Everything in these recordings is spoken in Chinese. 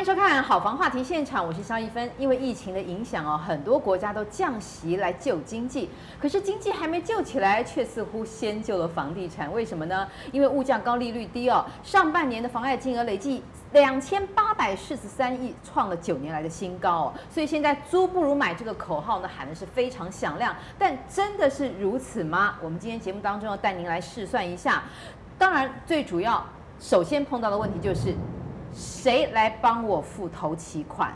欢迎收看《好房话题现场》，我是萧一芬。因为疫情的影响哦，很多国家都降息来救经济，可是经济还没救起来，却似乎先救了房地产。为什么呢？因为物价高、利率低哦。上半年的房贷金额累计两千八百四十三亿，创了九年来的新高哦。所以现在租不如买这个口号呢，喊的是非常响亮。但真的是如此吗？我们今天节目当中要带您来试算一下。当然，最主要首先碰到的问题就是。谁来帮我付头期款？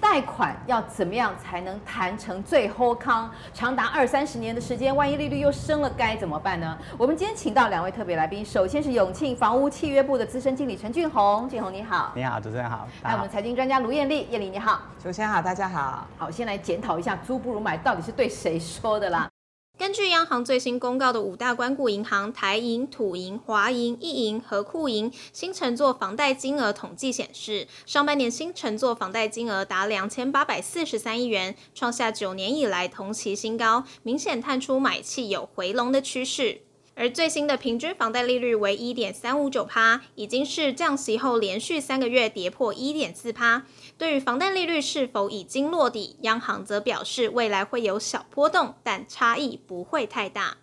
贷款要怎么样才能谈成最后康？长达二三十年的时间，万一利率又升了，该怎么办呢？我们今天请到两位特别来宾，首先是永庆房屋契约部的资深经理陈俊宏，俊宏你好，你好，主持人好，还有我们财经专家卢艳丽，艳丽你好，主持人好，大家好，好，先来检讨一下租不如买到底是对谁说的啦。根据央行最新公告的五大关谷银行台银、土银、华银、一银和库银新乘坐房贷金额统计显示，上半年新乘坐房贷金额达两千八百四十三亿元，创下九年以来同期新高，明显探出买气有回笼的趋势。而最新的平均房贷利率为一点三五九趴，已经是降息后连续三个月跌破一点四趴。对于房贷利率是否已经落底，央行则表示未来会有小波动，但差异不会太大。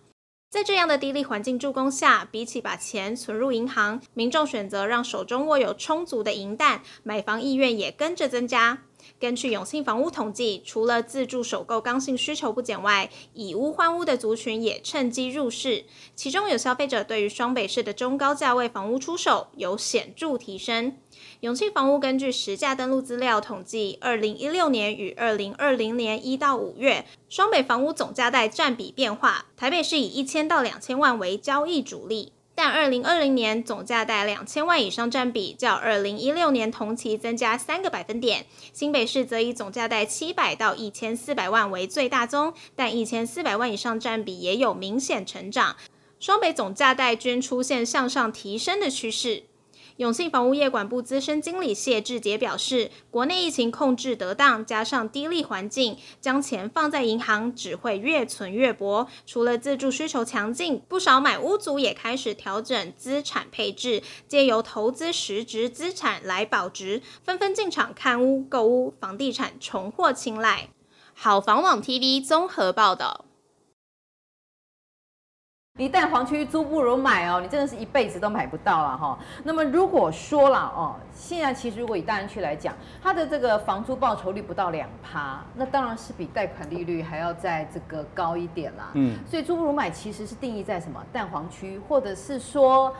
在这样的低利环境助攻下，比起把钱存入银行，民众选择让手中握有充足的银弹，买房意愿也跟着增加。根据永庆房屋统计，除了自住首购刚性需求不减外，以屋换屋的族群也趁机入市。其中有消费者对于双北市的中高价位房屋出手有显著提升。永庆房屋根据实价登录资料统计，二零一六年与二零二零年一到五月，双北房屋总价带占比变化，台北市以一千到两千万为交易主力。但二零二零年总价带两千万以上占比较二零一六年同期增加三个百分点，新北市则以总价带七百到一千四百万为最大宗，但一千四百万以上占比也有明显成长，双北总价带均出现向上提升的趋势。永信房屋业管部资深经理谢志杰表示，国内疫情控制得当，加上低利环境，将钱放在银行只会越存越薄。除了自住需求强劲，不少买屋族也开始调整资产配置，借由投资实质资产来保值，纷纷进场看屋、购屋，房地产重获青睐。好房网 TV 综合报道。你蛋黄区租不如买哦，你真的是一辈子都买不到了哈。那么如果说了哦，现在其实如果以大安区来讲，它的这个房租报酬率不到两趴，那当然是比贷款利率还要在这个高一点啦。嗯，所以租不如买其实是定义在什么蛋黄区，或者是说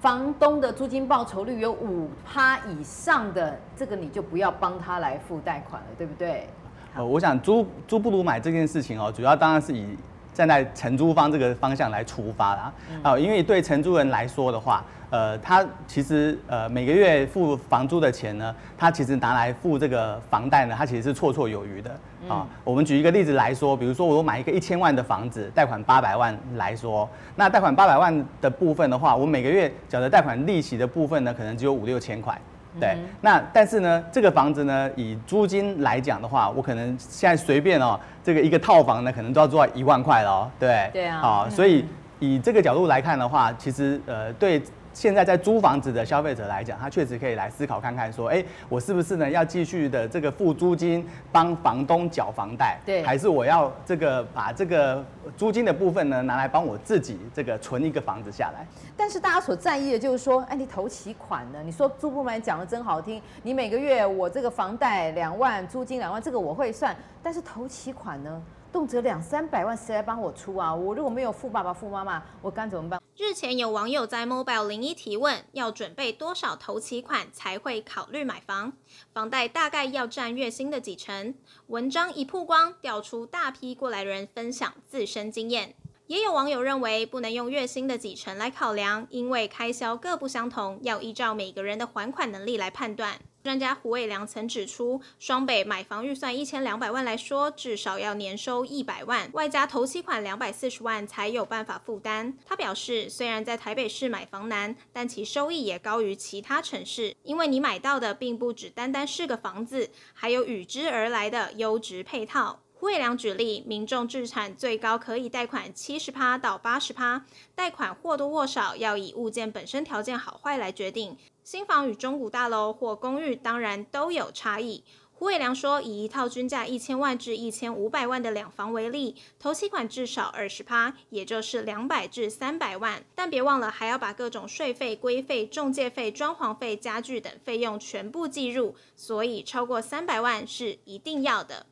房东的租金报酬率有五趴以上的，这个你就不要帮他来付贷款了，对不对？呃，我想租租不如买这件事情哦，主要当然是以。站在承租方这个方向来出发啦，啊，因为对承租人来说的话，呃，他其实呃每个月付房租的钱呢，他其实拿来付这个房贷呢，他其实是绰绰有余的啊。我们举一个例子来说，比如说我买一个一千万的房子，贷款八百万来说，那贷款八百万的部分的话，我每个月缴的贷款利息的部分呢，可能只有五六千块。对，那但是呢，这个房子呢，以租金来讲的话，我可能现在随便哦，这个一个套房呢，可能都要做到一万块了哦。对，对啊，好，所以以这个角度来看的话，其实呃，对。现在在租房子的消费者来讲，他确实可以来思考看看，说，哎，我是不是呢要继续的这个付租金帮房东缴房贷？对，还是我要这个把这个租金的部分呢拿来帮我自己这个存一个房子下来？但是大家所在意的就是说，哎，你投期款呢？你说租不买讲的真好听，你每个月我这个房贷两万，租金两万，这个我会算，但是投期款呢？动辄两三百万，谁来帮我出啊？我如果没有富爸爸、富妈妈，我该怎么办？日前有网友在 Mobile 零一提问，要准备多少头期款才会考虑买房？房贷大概要占月薪的几成？文章一曝光，调出大批过来人分享自身经验。也有网友认为，不能用月薪的几成来考量，因为开销各不相同，要依照每个人的还款能力来判断。专家胡伟良曾指出，双北买房预算一千两百万来说，至少要年收一百万，外加头期款两百四十万才有办法负担。他表示，虽然在台北市买房难，但其收益也高于其他城市，因为你买到的并不只单单是个房子，还有与之而来的优质配套。胡伟良举例，民众置产最高可以贷款七十趴到八十趴，贷款或多或少要以物件本身条件好坏来决定。新房与中古大楼或公寓当然都有差异。胡伟良说，以一套均价一千万至一千五百万的两房为例，头期款至少二十趴，也就是两百至三百万。但别忘了，还要把各种税费、规费、中介费、装潢费、家具等费用全部计入，所以超过三百万是一定要的。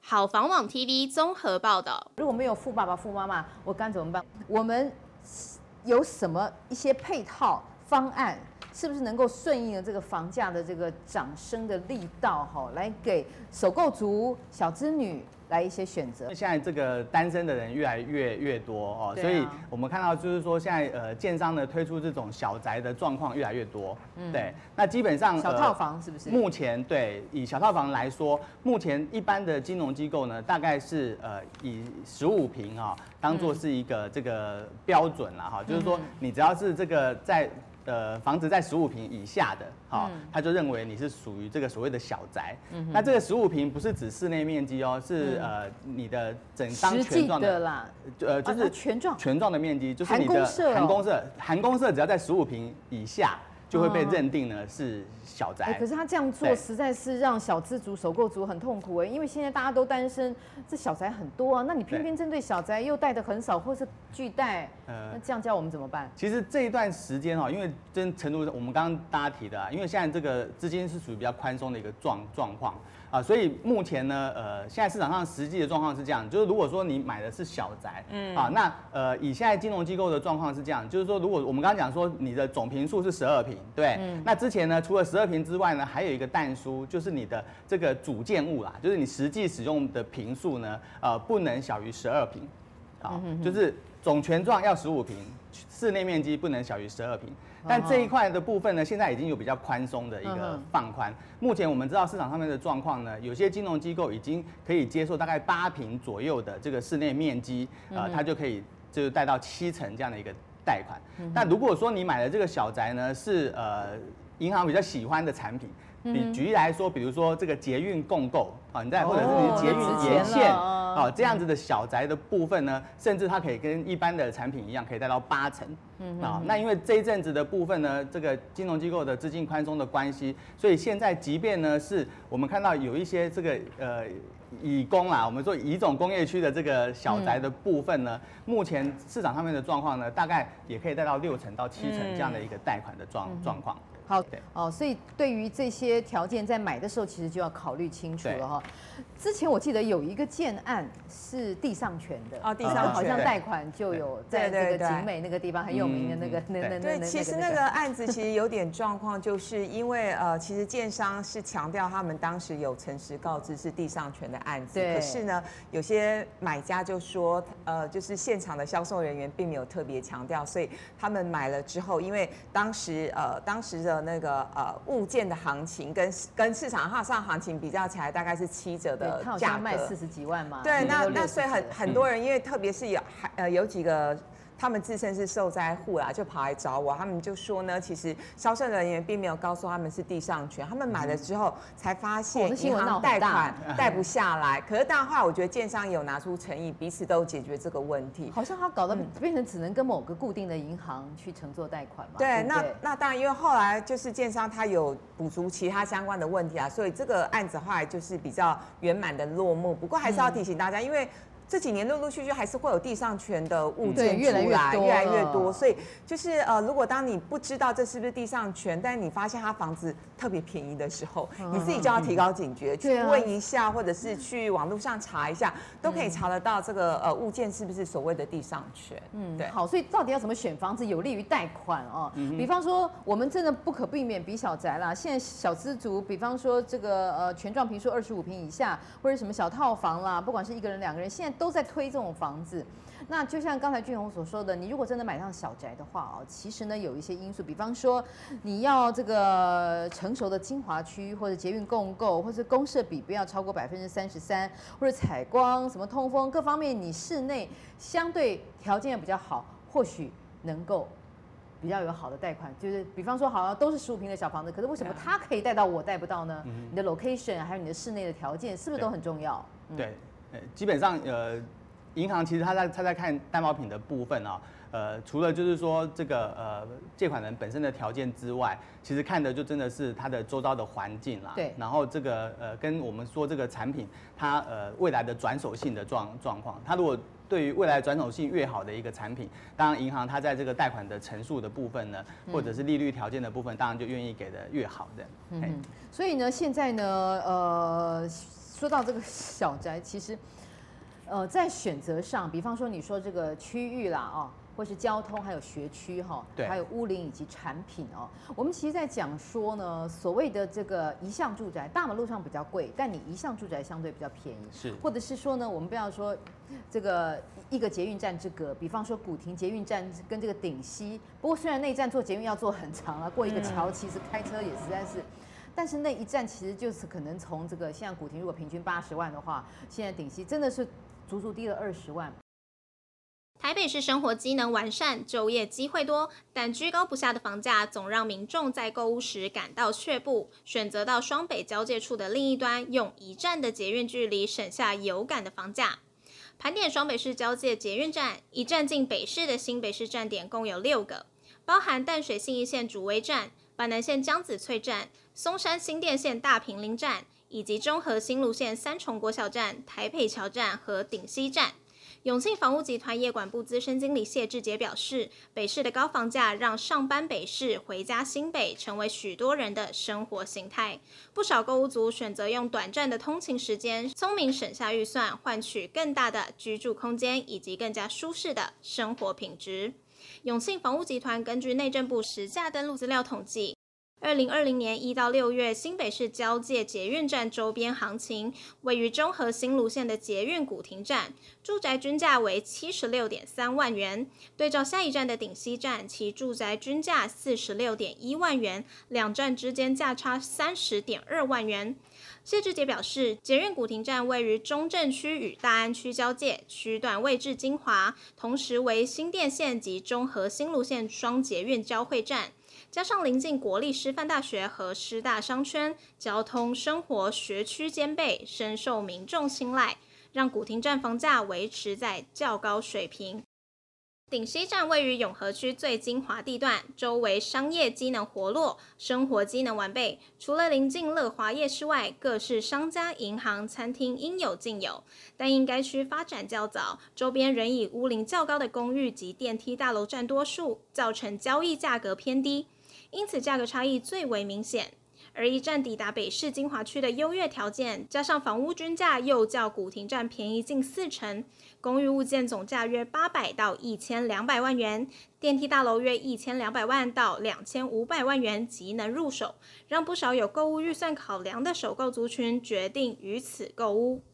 好房网 TV 综合报道。如果没有富爸爸、富妈妈，我该怎么办？我们有什么一些配套方案？是不是能够顺应了这个房价的这个涨升的力道哈，来给首购族、小资女来一些选择？现在这个单身的人越来越越多哦，所以我们看到就是说现在呃，建商呢推出这种小宅的状况越来越多。嗯，对，那基本上小套房是不是？目前对以小套房来说，目前一般的金融机构呢，大概是呃以十五平啊当做是一个这个标准了哈，就是说你只要是这个在。呃，房子在十五平以下的，好、嗯，他就认为你是属于这个所谓的小宅。嗯，那这个十五平不是指室内面积哦，是、嗯、呃你的整张全幢的，呃就是、啊、全幢。全幢的面积，就是你的含公社，含公社只要在十五平以下。就会被认定呢是小宅，可是他这样做实在是让小资族、首购族很痛苦哎，因为现在大家都单身，这小宅很多啊，那你偏偏针对小宅又贷的很少，或是拒贷，那这样叫我们怎么办？其实这一段时间哈，因为真程度我们刚刚大家提的啊，因为现在这个资金是属于比较宽松的一个状状况。啊，所以目前呢，呃，现在市场上实际的状况是这样，就是如果说你买的是小宅，嗯，啊，那呃，以现在金融机构的状况是这样，就是说，如果我们刚刚讲说你的总坪数是十二坪，对，嗯，那之前呢，除了十二坪之外呢，还有一个但书，就是你的这个主建物啦，就是你实际使用的坪数呢，呃，不能小于十二坪，好，就是总权状要十五坪，室内面积不能小于十二坪。但这一块的部分呢，现在已经有比较宽松的一个放宽。目前我们知道市场上面的状况呢，有些金融机构已经可以接受大概八平左右的这个室内面积，呃，它就可以就是贷到七成这样的一个贷款。但如果说你买的这个小宅呢，是呃银行比较喜欢的产品。比举例来说，比如说这个捷运共购啊，你在或者是捷运沿线啊这样子的小宅的部分呢，甚至它可以跟一般的产品一样，可以贷到八成。嗯啊，那因为这一阵子的部分呢，这个金融机构的资金宽松的关系，所以现在即便呢是我们看到有一些这个呃以工啦，我们说乙种工业区的这个小宅的部分呢，目前市场上面的状况呢，大概也可以贷到六成到七成这样的一个贷款的状状况。好，哦，所以对于这些条件，在买的时候，其实就要考虑清楚了哈。之前我记得有一个建案是地上权的，哦，地上权。好像贷款就有在这个景美那个地方很有名的那个那那那对，其实那个案子其实有点状况，就是因为呃，其实建商是强调他们当时有诚实告知是地上权的案子，可是呢，有些买家就说，呃，就是现场的销售人员并没有特别强调，所以他们买了之后，因为当时呃，当时的那个呃物件的行情跟跟市场上行情比较起来，大概是七折的价格，卖四十几万嘛。对，那那所以很很多人，因为特别是有还呃有几个。他们自称是受灾户啦，就跑来找我。他们就说呢，其实销售人员并没有告诉他们是地上权，他们买了之后才发现银行贷款 贷不下来。可是当然后来，我觉得建商有拿出诚意，彼此都解决这个问题。好像他搞得变成只能跟某个固定的银行去乘坐贷款嘛。对，那那当然，因为后来就是建商他有补足其他相关的问题啊，所以这个案子后来就是比较圆满的落幕。不过还是要提醒大家，因为。这几年陆陆续续还是会有地上权的物件出来，越来越多，越来越多。所以就是呃，如果当你不知道这是不是地上权，但是你发现他房子特别便宜的时候，你自己就要提高警觉，去问一下，或者是去网络上查一下，都可以查得到这个呃物件是不是所谓的地上权。嗯，对。好，所以到底要怎么选房子有利于贷款哦？比方说，我们真的不可避免比小宅啦。现在小资族，比方说这个呃全幢平数二十五平以下，或者什么小套房啦，不管是一个人两个人，现在。都在推这种房子，那就像刚才俊宏所说的，你如果真的买上小宅的话哦，其实呢有一些因素，比方说你要这个成熟的精华区，或者捷运共购，或者公设比不要超过百分之三十三，或者采光、什么通风各方面，你室内相对条件也比较好，或许能够比较有好的贷款。就是比方说，好像都是十五平的小房子，可是为什么他可以贷到我贷不到呢？你的 location 还有你的室内的条件是不是都很重要？对。基本上呃，银行其实他在他在看担保品的部分啊、哦。呃，除了就是说这个呃借款人本身的条件之外，其实看的就真的是他的周遭的环境啦。对。然后这个呃跟我们说这个产品它呃未来的转手性的状状况，它如果对于未来转手性越好的一个产品，当然银行它在这个贷款的陈述的部分呢，或者是利率条件的部分，当然就愿意给的越好的。嗯。所以呢，现在呢，呃，说到这个小宅，其实呃在选择上，比方说你说这个区域啦，哦。或是交通，还有学区哈，对，还有屋龄以及产品哦。我们其实在讲说呢，所谓的这个一项住宅，大马路上比较贵，但你一项住宅相对比较便宜。是，或者是说呢，我们不要说这个一个捷运站之隔，比方说古亭捷运站跟这个顶溪，不过虽然那一站做捷运要坐很长了，过一个桥，其实开车也实在是，但是那一站其实就是可能从这个现在古亭如果平均八十万的话，现在顶息真的是足足低了二十万。台北市生活机能完善，就业机会多，但居高不下的房价总让民众在购物时感到却步。选择到双北交界处的另一端，用一站的捷运距离省下有感的房价。盘点双北市交界捷运站，一站进北市的新北市站点共有六个，包含淡水信义线主威站、板南线江子翠站、松山新店线大坪林站，以及中和新芦线三重国小站、台北桥站和顶溪站。永庆房屋集团业管部资深经理谢志杰表示，北市的高房价让上班北市、回家新北成为许多人的生活形态。不少购物族选择用短暂的通勤时间，聪明省下预算，换取更大的居住空间以及更加舒适的生活品质。永庆房屋集团根据内政部实价登录资料统计。二零二零年一到六月，新北市交界捷运站周边行情，位于中和新芦线的捷运古亭站，住宅均价为七十六点三万元。对照下一站的顶溪站，其住宅均价四十六点一万元，两站之间价差三十点二万元。谢志杰表示，捷运古亭站位于中正区与大安区交界，区段位置精华，同时为新店线及中和新芦线双捷运交汇站。加上临近国立师范大学和师大商圈，交通、生活、学区兼备，深受民众青睐，让古亭站房价维持在较高水平。顶溪站位于永和区最精华地段，周围商业机能活络，生活机能完备。除了临近乐华夜市外，各式商家、银行、餐厅应有尽有。但因该区发展较早，周边仍以屋龄较高的公寓及电梯大楼占多数，造成交易价格偏低。因此，价格差异最为明显。而一站抵达北市精华区的优越条件，加上房屋均价又较古亭站便宜近四成，公寓物件总价约八百到一千两百万元，电梯大楼约一千两百万到两千五百万元即能入手，让不少有购物预算考量的首购族群决定于此购屋。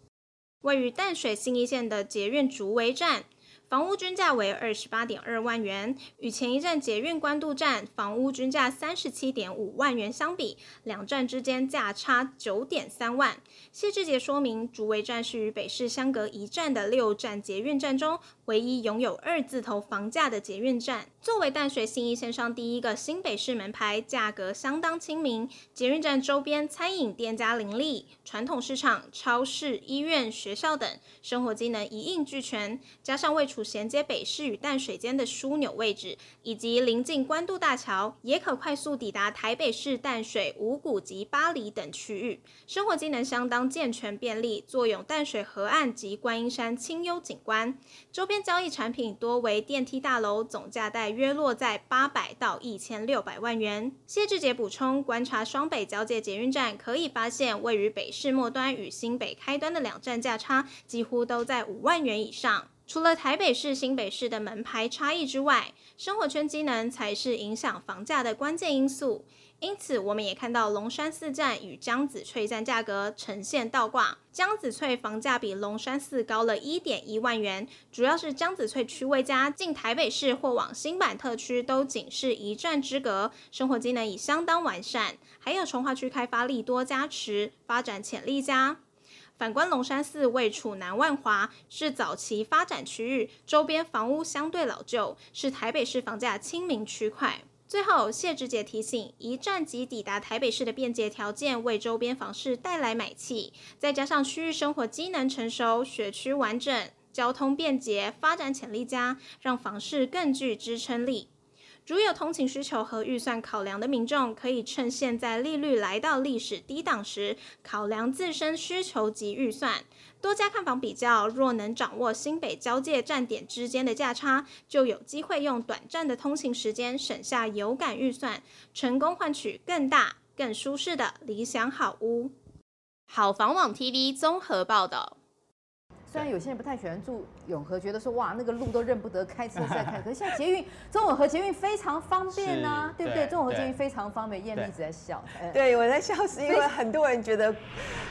位于淡水新一线的捷运竹围站。房屋均价为二十八点二万元，与前一站捷运关渡站房屋均价三十七点五万元相比，两站之间价差九点三万。谢志杰说明，竹围站是与北市相隔一站的六站捷运站中，唯一拥有二字头房价的捷运站，作为淡水信义线上第一个新北市门牌，价格相当亲民。捷运站周边餐饮店家林立，传统市场、超市、医院、学校等生活机能一应俱全，加上位处衔接北市与淡水间的枢纽位置，以及临近关渡大桥，也可快速抵达台北市淡水、五股及巴黎等区域，生活机能相当健全便利，坐拥淡水河岸及观音山清幽景观，周边。交易产品多为电梯大楼，总价带约落在八百到一千六百万元。谢志杰补充，观察双北交界捷运站，可以发现位于北市末端与新北开端的两站价差几乎都在五万元以上。除了台北市、新北市的门牌差异之外，生活圈机能才是影响房价的关键因素。因此，我们也看到龙山寺站与江子翠站价格呈现倒挂。江子翠房价比龙山寺高了一点一万元，主要是江子翠区位佳，进台北市或往新板特区都仅是一站之隔，生活机能已相当完善。还有从化区开发利多加持，发展潜力佳。反观龙山寺位处南万华，是早期发展区域，周边房屋相对老旧，是台北市房价亲民区块。最后，谢志杰提醒，一站即抵达台北市的便捷条件，为周边房市带来买气，再加上区域生活机能成熟、学区完整、交通便捷、发展潜力佳，让房市更具支撑力。如有通勤需求和预算考量的民众，可以趁现在利率来到历史低档时，考量自身需求及预算，多家看房比较。若能掌握新北交界站点之间的价差，就有机会用短暂的通勤时间省下有感预算，成功换取更大、更舒适的理想好屋。好房网 TV 综合报道。虽然有些人不太喜欢住永和，觉得说哇那个路都认不得，开车再 开。可是现在捷运中永和捷运非常方便呐、啊，对不对？中永和捷运非常方便。艳丽一直在笑，对，我在笑是因为很多人觉得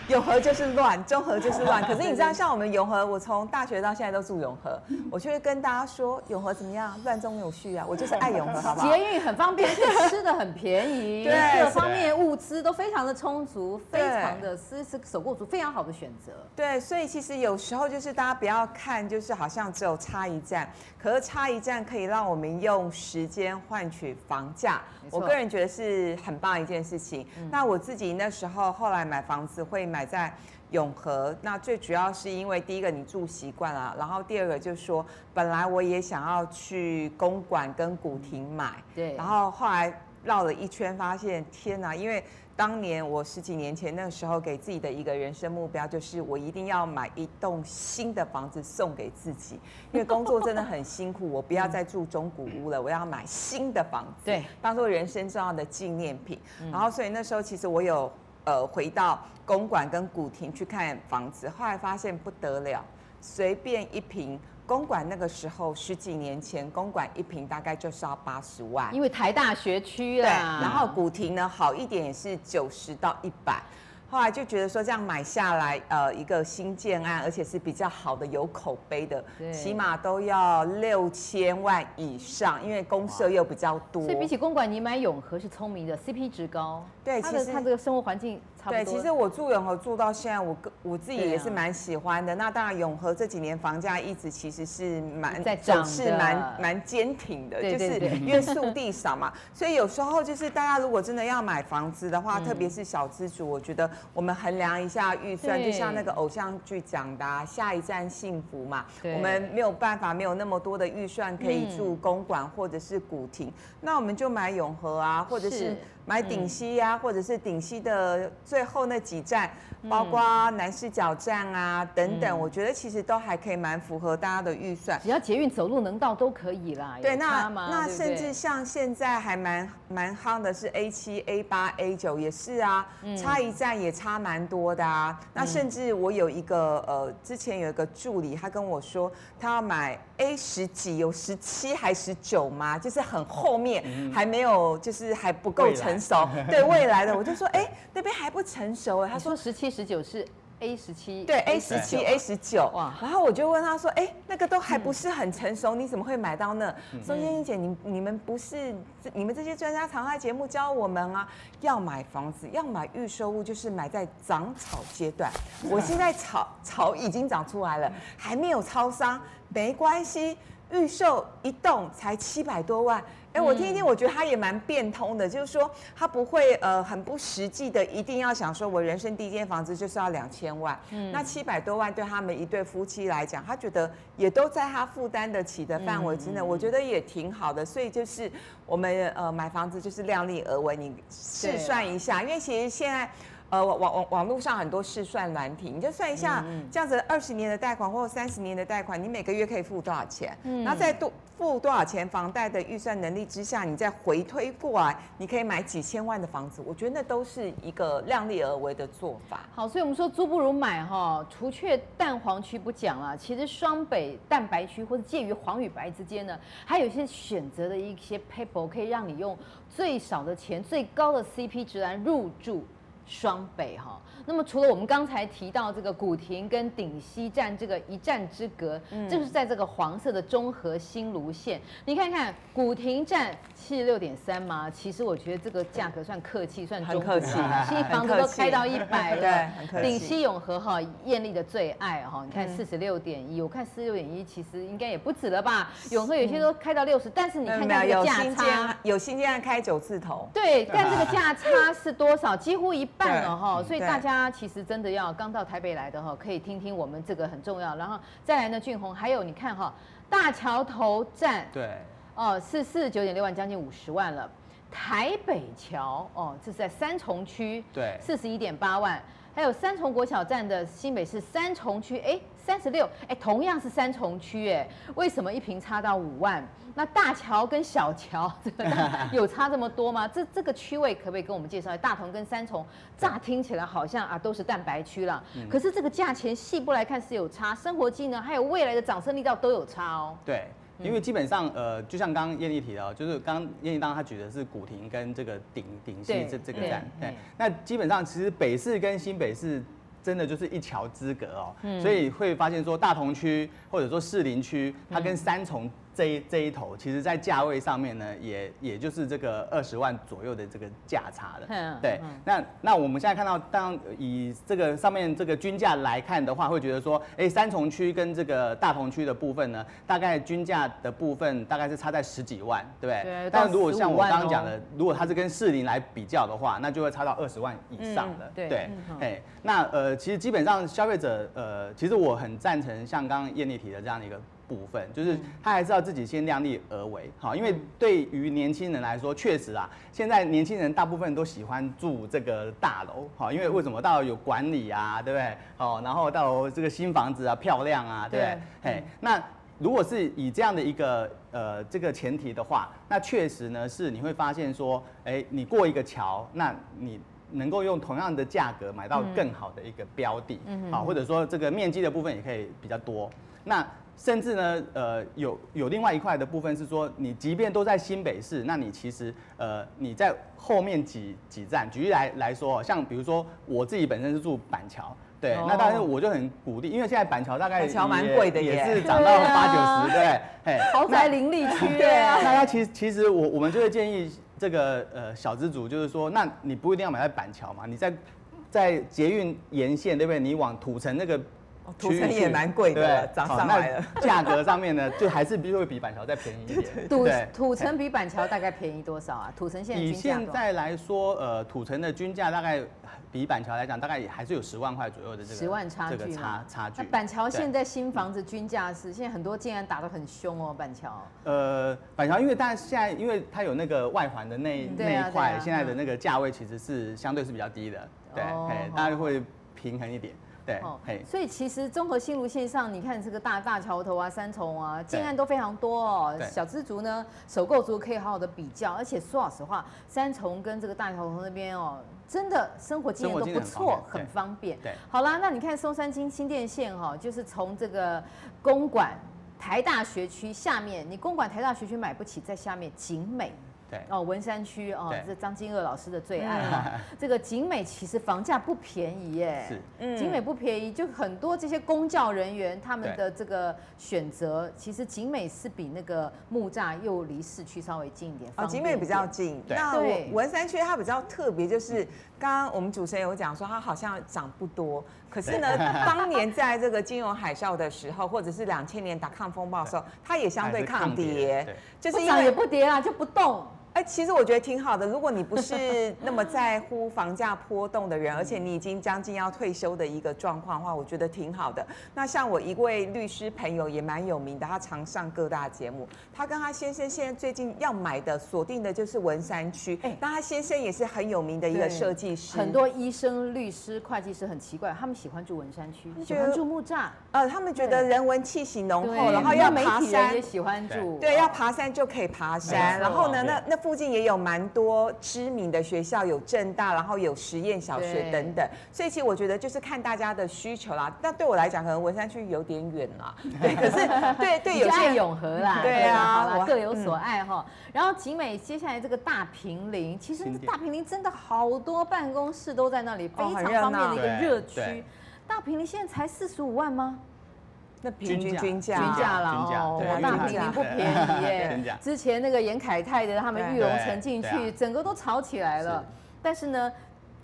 永和就是乱，中和就是乱。可是你知道，像我们永和，我从大学到现在都住永和，我就会跟大家说永和怎么样，乱中有序啊，我就是爱永和，好不好？捷运很方便，吃的很便宜，对，各方面物资都非常的充足，非常的是是手过足非常好的选择。对，所以其实有时候。就是大家不要看，就是好像只有差一站，可是差一站可以让我们用时间换取房价。我个人觉得是很棒一件事情。那我自己那时候后来买房子会买在永和，那最主要是因为第一个你住习惯了，然后第二个就是说本来我也想要去公馆跟古亭买，对，然后后来绕了一圈发现天哪，因为。当年我十几年前那个时候给自己的一个人生目标，就是我一定要买一栋新的房子送给自己，因为工作真的很辛苦，我不要再住中古屋了，我要买新的房子，对，当做人生重要的纪念品。然后所以那时候其实我有呃回到公馆跟古亭去看房子，后来发现不得了，随便一坪。公馆那个时候十几年前，公馆一平大概就是要八十万，因为台大学区啦。对，然后古亭呢好一点也是九十到一百。后来就觉得说这样买下来，呃，一个新建案，而且是比较好的、有口碑的，起码都要六千万以上，因为公社又比较多。所以比起公馆，你买永和是聪明的，CP 值高。对，其实它这个生活环境差不多。对，其实我住永和住到现在，我个我自己也是蛮喜欢的。那当然，永和这几年房价一直其实是蛮在涨，是蛮蛮坚挺的，就是因为 速地少嘛。所以有时候就是大家如果真的要买房子的话，特别是小资族，我觉得。我们衡量一下预算，就像那个偶像剧讲的、啊，下一站幸福嘛。我们没有办法，没有那么多的预算可以住公馆或者是古亭，那我们就买永和啊，或者是。买顶溪呀、啊，或者是顶溪的最后那几站，包括南势角站啊等等，我觉得其实都还可以蛮符合大家的预算。只要捷运走路能到都可以啦。对，那那甚至像现在还蛮蛮夯的是 A 七、A 八、A 九也是啊，差一站也差蛮多的啊。那甚至我有一个呃，之前有一个助理，他跟我说他要买 A 十几，有十七还十九吗？就是很后面还没有，就是还不够成。熟，对未来的，我就说，哎、欸，那边还不成熟哎。他说十七十九是 A 十七，对 A 十七 A 十九哇。然后我就问他说，哎、欸，那个都还不是很成熟，你怎么会买到呢？说艳丽姐，你你们不是你们这些专家常在节目教我们啊，要买房子要买预售物，就是买在长草阶段。我现在草草已经长出来了，还没有超商，没关系，预售一栋才七百多万。哎，我听一听，我觉得他也蛮变通的，就是说他不会呃很不实际的，一定要想说我人生第一间房子就是要两千万，嗯，那七百多万对他们一对夫妻来讲，他觉得也都在他负担得起的范围之内，我觉得也挺好的。所以就是我们呃买房子就是量力而为，你试算一下，因为其实现在。呃，网网网络上很多试算软体，你就算一下，这样子二十年的贷款或者三十年的贷款，你每个月可以付多少钱？嗯，然后在多付多少钱房贷的预算能力之下，你再回推过来，你可以买几千万的房子。我觉得那都是一个量力而为的做法。好，所以我们说租不如买哈，除却蛋黄区不讲啊，其实双北蛋白区或者介于黄与白之间呢，还有一些选择的一些 paper 可以让你用最少的钱、最高的 CP 值来入住。双倍哈。那么除了我们刚才提到这个古亭跟顶溪站这个一站之隔，嗯，就是在这个黄色的中和新芦线。你看看古亭站七十六点三嘛，其实我觉得这个价格算客气，算中客气，现在房子都开到一百了。对，很客气。顶溪永和哈，艳丽的最爱哈，你看四十六点一，我看四十六点一其实应该也不止了吧？永和有些都开到六十，但是你看看这个价差，有新建案开九字头。对，但这个价差是多少？几乎一半了哈，所以大家其实真的要刚到台北来的哈，可以听听我们这个很重要。然后再来呢，俊宏还有你看哈，大桥头站对哦，是四十九点六万，将近五十万了。台北桥哦，这是在三重区，对，四十一点八万。还有三重国小站的新北市三重区，哎，三十六，哎，同样是三重区，哎，为什么一平差到五万？那大桥跟小桥 这个有差这么多吗？这这个区位可不可以跟我们介绍？大同跟三重，乍听起来好像啊都是蛋白区了，嗯、可是这个价钱细部来看是有差，生活机能还有未来的涨升力道都有差哦。对，因为基本上呃，就像刚刚艳丽提到，就是刚刚艳丽当她举的是古亭跟这个顶顶溪这这个站，对，那基本上其实北市跟新北市。真的就是一桥之隔哦，嗯、所以会发现说大同区或者说士林区，它跟三重。这一这一头，其实，在价位上面呢，也也就是这个二十万左右的这个价差了。嗯、对，嗯、那那我们现在看到，当以这个上面这个均价来看的话，会觉得说，哎，三重区跟这个大同区的部分呢，大概均价的部分大概是差在十几万，对不对？对。但如果像我刚刚讲的，如果它是跟士林来比较的话，那就会差到二十万以上的。嗯、对。哎、嗯，那呃，其实基本上消费者呃，其实我很赞成像刚刚艳丽提的这样的一个。部分就是他还是要自己先量力而为，好，因为对于年轻人来说，确实啊，现在年轻人大部分都喜欢住这个大楼，好，因为为什么？大楼有管理啊，对不对？哦，然后大楼这个新房子啊，漂亮啊，对不对？嘿，那如果是以这样的一个呃这个前提的话，那确实呢是你会发现说，哎，你过一个桥，那你能够用同样的价格买到更好的一个标的，嗯，好，或者说这个面积的部分也可以比较多，那。甚至呢，呃，有有另外一块的部分是说，你即便都在新北市，那你其实，呃，你在后面几几站，举例来来说，像比如说我自己本身是住板桥，对，哦、那当然我就很鼓励，因为现在板桥大概桥蛮贵的，也是涨到八九十，对，嘿，豪宅林立区，对啊，大家其实其实我我们就会建议这个呃小资族，就是说，那你不一定要买在板桥嘛，你在在捷运沿线，对不对？你往土城那个。土城也蛮贵的，涨上来了。价格上面呢，就还是比会比板桥再便宜一点。土土城比板桥大概便宜多少啊？土城现在以现在来说，呃，土城的均价大概比板桥来讲，大概也还是有十万块左右的这个十万差距差差距。板桥现在新房子均价是现在很多竟然打得很凶哦，板桥。呃，板桥因为大家现在因为它有那个外环的那那一块，现在的那个价位其实是相对是比较低的，对，大家会平衡一点。对，哦，所以其实综合新路线上，你看这个大大桥头啊、三重啊，建案都非常多哦。小资族呢，首购族可以好好的比较，而且说老实话，三重跟这个大桥头那边哦，真的生活机能都不错，很方便。对，好啦，那你看松山金新店线哈，就是从这个公馆台大学区下面，你公馆台大学区买不起，在下面景美。对。哦，文山区哦，这张金鶚老师的最爱哈。这个景美其实房价不便宜耶，是，景美不便宜，就很多这些公教人员他们的这个选择，其实景美是比那个木栅又离市区稍微近一点。哦，景美比较近。那文山区它比较特别，就是刚刚我们主持人有讲说它好像涨不多，可是呢，当年在这个金融海啸的时候，或者是两千年打抗风暴的时候，它也相对抗跌，就是涨也不跌啊，就不动。哎，其实我觉得挺好的。如果你不是那么在乎房价波动的人，而且你已经将近要退休的一个状况的话，我觉得挺好的。那像我一位律师朋友也蛮有名的，他常上各大节目。他跟他先生现在最近要买的锁定的就是文山区。哎，那他先生也是很有名的一个设计师。很多医生、律师、会计师很奇怪，他们喜欢住文山区，喜欢住木栅。呃，他们觉得人文气息浓厚，然后要爬山也喜欢住。对，要爬山就可以爬山。然后呢，那那附附近也有蛮多知名的学校，有正大，然后有实验小学等等。所以其实我觉得就是看大家的需求啦。那对我来讲，可能文山区有点远啦。对，可是对对，有些永和啦，对啊，各有所爱哈。然后景美接下来这个大平林，其实大平林真的好多办公室都在那里，非常方便的一个热区。大平林现在才四十五万吗？那平均均价均价了哦，大平林不便宜耶。之前那个严凯泰的他们玉龙城进去，整个都炒起来了。但是呢，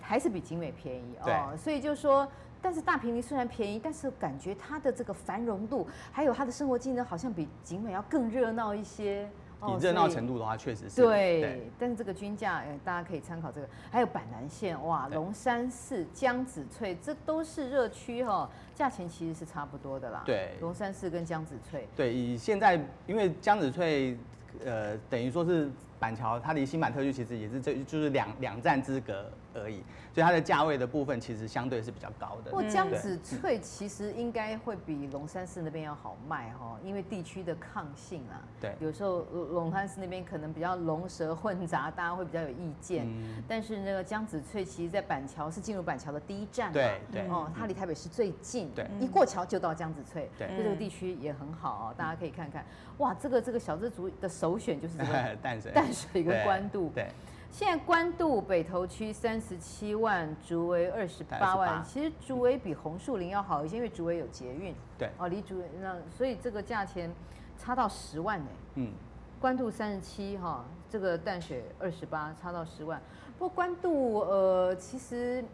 还是比景美便宜哦。所以就说，但是大平林虽然便宜，但是感觉它的这个繁荣度，还有它的生活机能，好像比景美要更热闹一些。以热闹程度的话，确实是对，对。但是这个均价，哎，大家可以参考这个。还有板南线，哇，龙山寺、江子翠，这都是热区哈，价钱其实是差不多的啦。对，龙山寺跟江子翠。对，以现在，因为江子翠，呃，等于说是板桥，它离新板特区其实也是这就是两两站之隔而已。所以它的价位的部分其实相对是比较高的。不过江子翠其实应该会比龙山寺那边要好卖哈，因为地区的抗性啊。对。有时候龙山寺那边可能比较龙蛇混杂，大家会比较有意见。嗯。但是那个江子翠其实，在板桥是进入板桥的第一站。对对。哦，它离台北市最近。对。一过桥就到江子翠。对。就这个地区也很好哦，大家可以看看。哇，这个这个小资族的首选就是这个 淡水。淡水跟关渡。对。现在关渡北投区三十七万，竹围二十八万。其实竹围比红树林要好一些，因为竹围有捷运。对。哦，离竹围那，所以这个价钱差到十万呢。嗯。关渡三十七哈，这个淡水二十八，差到十万。不过关渡呃，其实。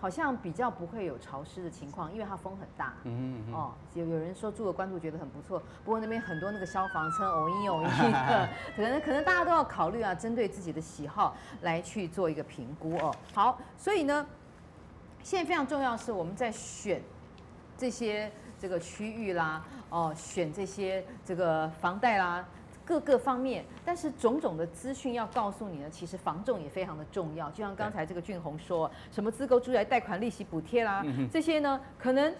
好像比较不会有潮湿的情况，因为它风很大。嗯嗯哦，有有人说住了关渡觉得很不错，不过那边很多那个消防车偶一偶一的，可能可能大家都要考虑啊，针对自己的喜好来去做一个评估哦。好，所以呢，现在非常重要是我们在选这些这个区域啦，哦，选这些这个房贷啦。各个方面，但是种种的资讯要告诉你呢，其实防重也非常的重要。就像刚才这个俊宏说，什么自购住宅贷款利息补贴啦，这些呢，可能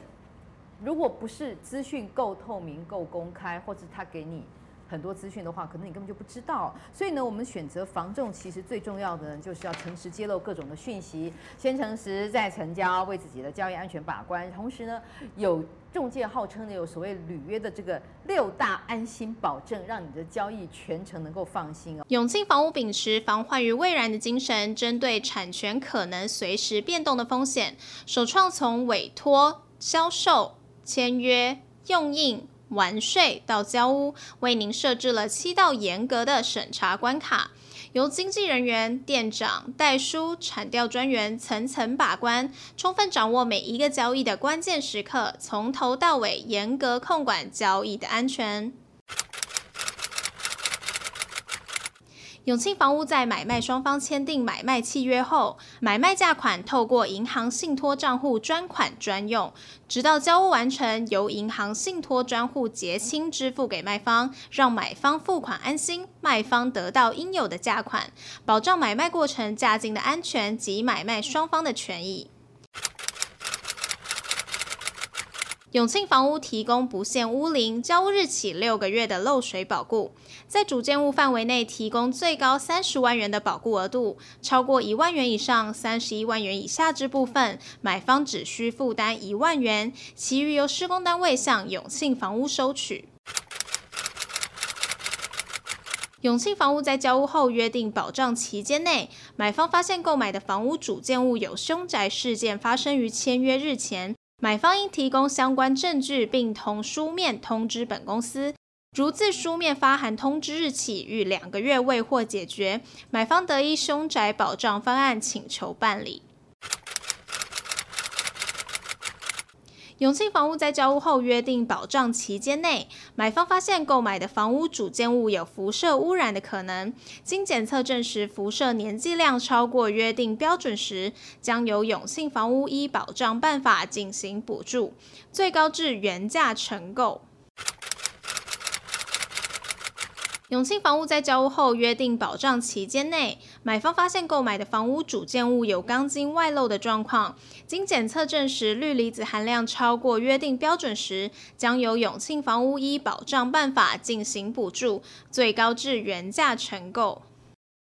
如果不是资讯够透明、够公开，或者他给你很多资讯的话，可能你根本就不知道。所以呢，我们选择防重，其实最重要的，就是要诚实揭露各种的讯息，先诚实再成交，为自己的交易安全把关。同时呢，有。中介号称呢，有所谓履约的这个六大安心保证，让你的交易全程能够放心哦。永庆房屋秉持防患于未然的精神，针对产权可能随时变动的风险，首创从委托、销售、签约、用印、完税到交屋，为您设置了七道严格的审查关卡。由经纪人员、店长、代书、产调专员层层把关，充分掌握每一个交易的关键时刻，从头到尾严格控管交易的安全。永庆房屋在买卖双方签订买卖契约后，买卖价款透过银行信托账户专款专用，直到交屋完成，由银行信托专户结清支付给卖方，让买方付款安心，卖方得到应有的价款，保障买卖过程价金的安全及买卖双方的权益。永庆房屋提供不限屋龄、交屋日起六个月的漏水保固，在主建物范围内提供最高三十万元的保固额度，超过一万元以上、三十一万元以下之部分，买方只需负担一万元，其余由施工单位向永庆房屋收取。永庆房屋在交屋后约定保障期间内，买方发现购买的房屋主建物有凶宅事件发生于签约日前。买方应提供相关证据，并同书面通知本公司。如自书面发函通知日起逾两个月未获解决，买方得依凶宅保障方案请求办理。永庆房屋在交屋后约定保障期间内，买方发现购买的房屋主建物有辐射污染的可能，经检测证实辐射年剂量超过约定标准时，将由永庆房屋依保障办法进行补助，最高至原价承购。永庆房屋在交屋后约定保障期间内，买方发现购买的房屋主建物有钢筋外露的状况，经检测证实氯离子含量超过约定标准时，将由永庆房屋依保障办法进行补助，最高至原价承购。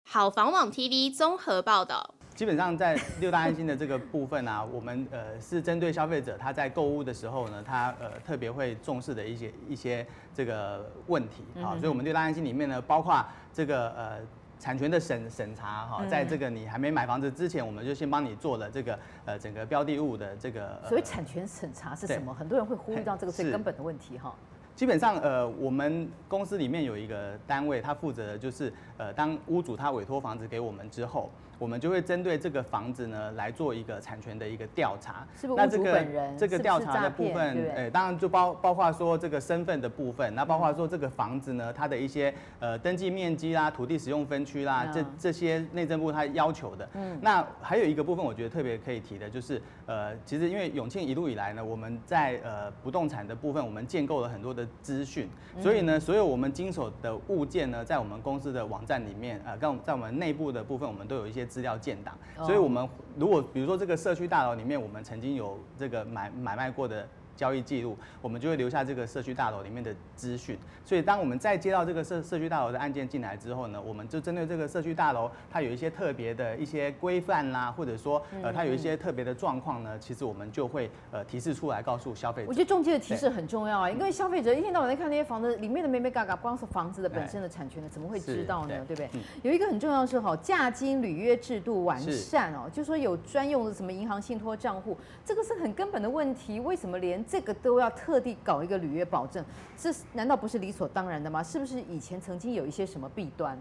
好房网 TV 综合报道。基本上在六大安心的这个部分啊，我们呃是针对消费者他在购物的时候呢，他呃特别会重视的一些一些这个问题啊，所以我们六大安心里面呢，包括这个呃产权的审审查哈，在这个你还没买房子之前，我们就先帮你做了这个呃整个标的物的这个。所谓产权审查是什么？很多人会忽略到这个最根本的问题哈。基本上，呃，我们公司里面有一个单位，他负责的就是，呃，当屋主他委托房子给我们之后，我们就会针对这个房子呢来做一个产权的一个调查。是不是屋主本人？这个调查的部分，呃，当然就包包括说这个身份的部分，那包括说这个房子呢，它的一些呃登记面积啦、土地使用分区啦，这这些内政部它要求的。嗯。那还有一个部分，我觉得特别可以提的，就是呃，其实因为永庆一路以来呢，我们在呃不动产的部分，我们建构了很多的资讯，所以呢，所有我们经手的物件呢，在我们公司的网站里面，呃，跟在我们内部的部分，我们都有一些资料建档，所以我们如果比如说这个社区大楼里面，我们曾经有这个买买卖过的。交易记录，我们就会留下这个社区大楼里面的资讯。所以，当我们再接到这个社社区大楼的案件进来之后呢，我们就针对这个社区大楼，它有一些特别的一些规范啦，或者说呃，它有一些特别的状况呢，其实我们就会呃提示出来告诉消费者。我觉得中介的提示很重要啊，因为消费者一天到晚在看那些房子里面的眉眉角角，光是房子的本身的产权呢，怎么会知道呢？对不对？有一个很重要的是哈，价金履约制度完善哦，就说有专用的什么银行信托账户，这个是很根本的问题。为什么连这个都要特地搞一个履约保证，这难道不是理所当然的吗？是不是以前曾经有一些什么弊端？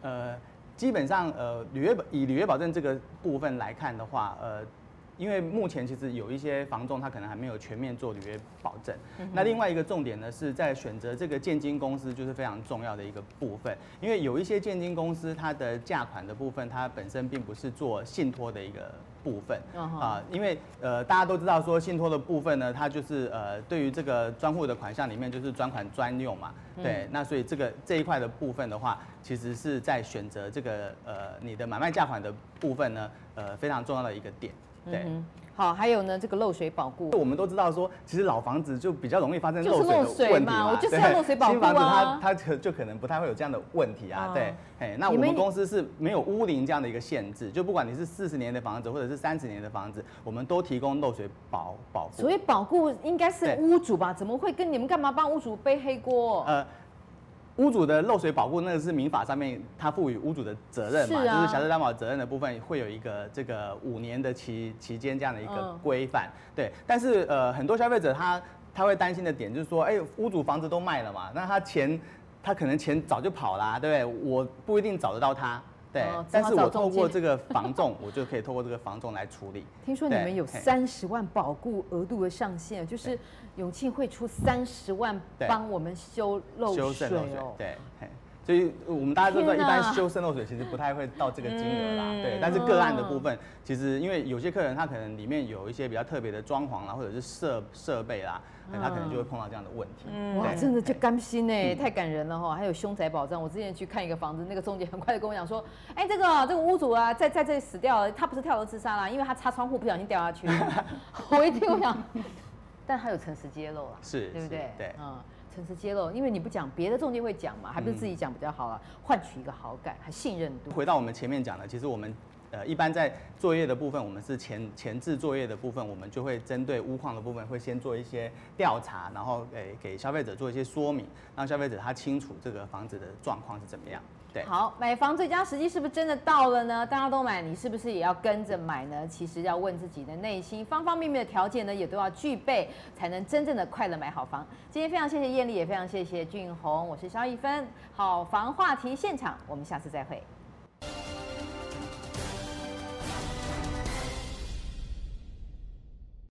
呃，基本上呃，履约以履约保证这个部分来看的话，呃。因为目前其实有一些房仲，他可能还没有全面做履约保证。那另外一个重点呢，是在选择这个建金公司，就是非常重要的一个部分。因为有一些建金公司，它的价款的部分，它本身并不是做信托的一个部分啊。因为呃，大家都知道说信托的部分呢，它就是呃，对于这个专户的款项里面就是专款专用嘛。对，那所以这个这一块的部分的话，其实是在选择这个呃你的买卖价款的部分呢，呃非常重要的一个点。对、嗯，好，还有呢，这个漏水保固，我们都知道说，其实老房子就比较容易发生漏水的问题嘛。我就是要漏水保固啊。新房子它它可就可能不太会有这样的问题啊。哦、对，哎，那我们公司是没有屋龄这样的一个限制，就不管你是四十年的房子或者是三十年的房子，我们都提供漏水保保固。所以保固应该是屋主吧？怎么会跟你们干嘛帮屋主背黑锅？呃。屋主的漏水保护，那个是民法上面他赋予屋主的责任嘛，是啊、就是瑕疵担保责任的部分会有一个这个五年的期期间这样的一个规范，嗯、对。但是呃，很多消费者他他会担心的点就是说，哎、欸，屋主房子都卖了嘛，那他钱他可能钱早就跑啦、啊，对不对？我不一定找得到他。对，但是我透过这个房仲，我就可以透过这个房仲来处理。听说你们有三十万保固额度的上限，就是永庆会出三十万帮我们修漏水哦。对，所以我们大家都知道，一般修渗漏水其实不太会到这个金额啦。对，但是个案的部分，其实因为有些客人他可能里面有一些比较特别的装潢啦，或者是设设备啦。他可能就会碰到这样的问题。嗯，哇，真的就甘心哎，太感人了哈！还有凶宅保障，我之前去看一个房子，那个中介很快就跟我讲说，哎，这个这个屋主啊，在在这里死掉了，他不是跳楼自杀啦，因为他擦窗户不小心掉下去。我一听我想，但他有诚实揭露了，是，对不对？对，嗯，诚实揭露，因为你不讲，别的中介会讲嘛，还不是自己讲比较好啊，换取一个好感，还信任度。回到我们前面讲的，其实我们。呃，一般在作业的部分，我们是前前置作业的部分，我们就会针对屋况的部分，会先做一些调查，然后给给消费者做一些说明，让消费者他清楚这个房子的状况是怎么样。好，买房最佳时机是不是真的到了呢？大家都买，你是不是也要跟着买呢？其实要问自己的内心，方方面面的条件呢，也都要具备，才能真正的快乐买好房。今天非常谢谢艳丽，也非常谢谢俊宏，我是肖一芬，好房话题现场，我们下次再会。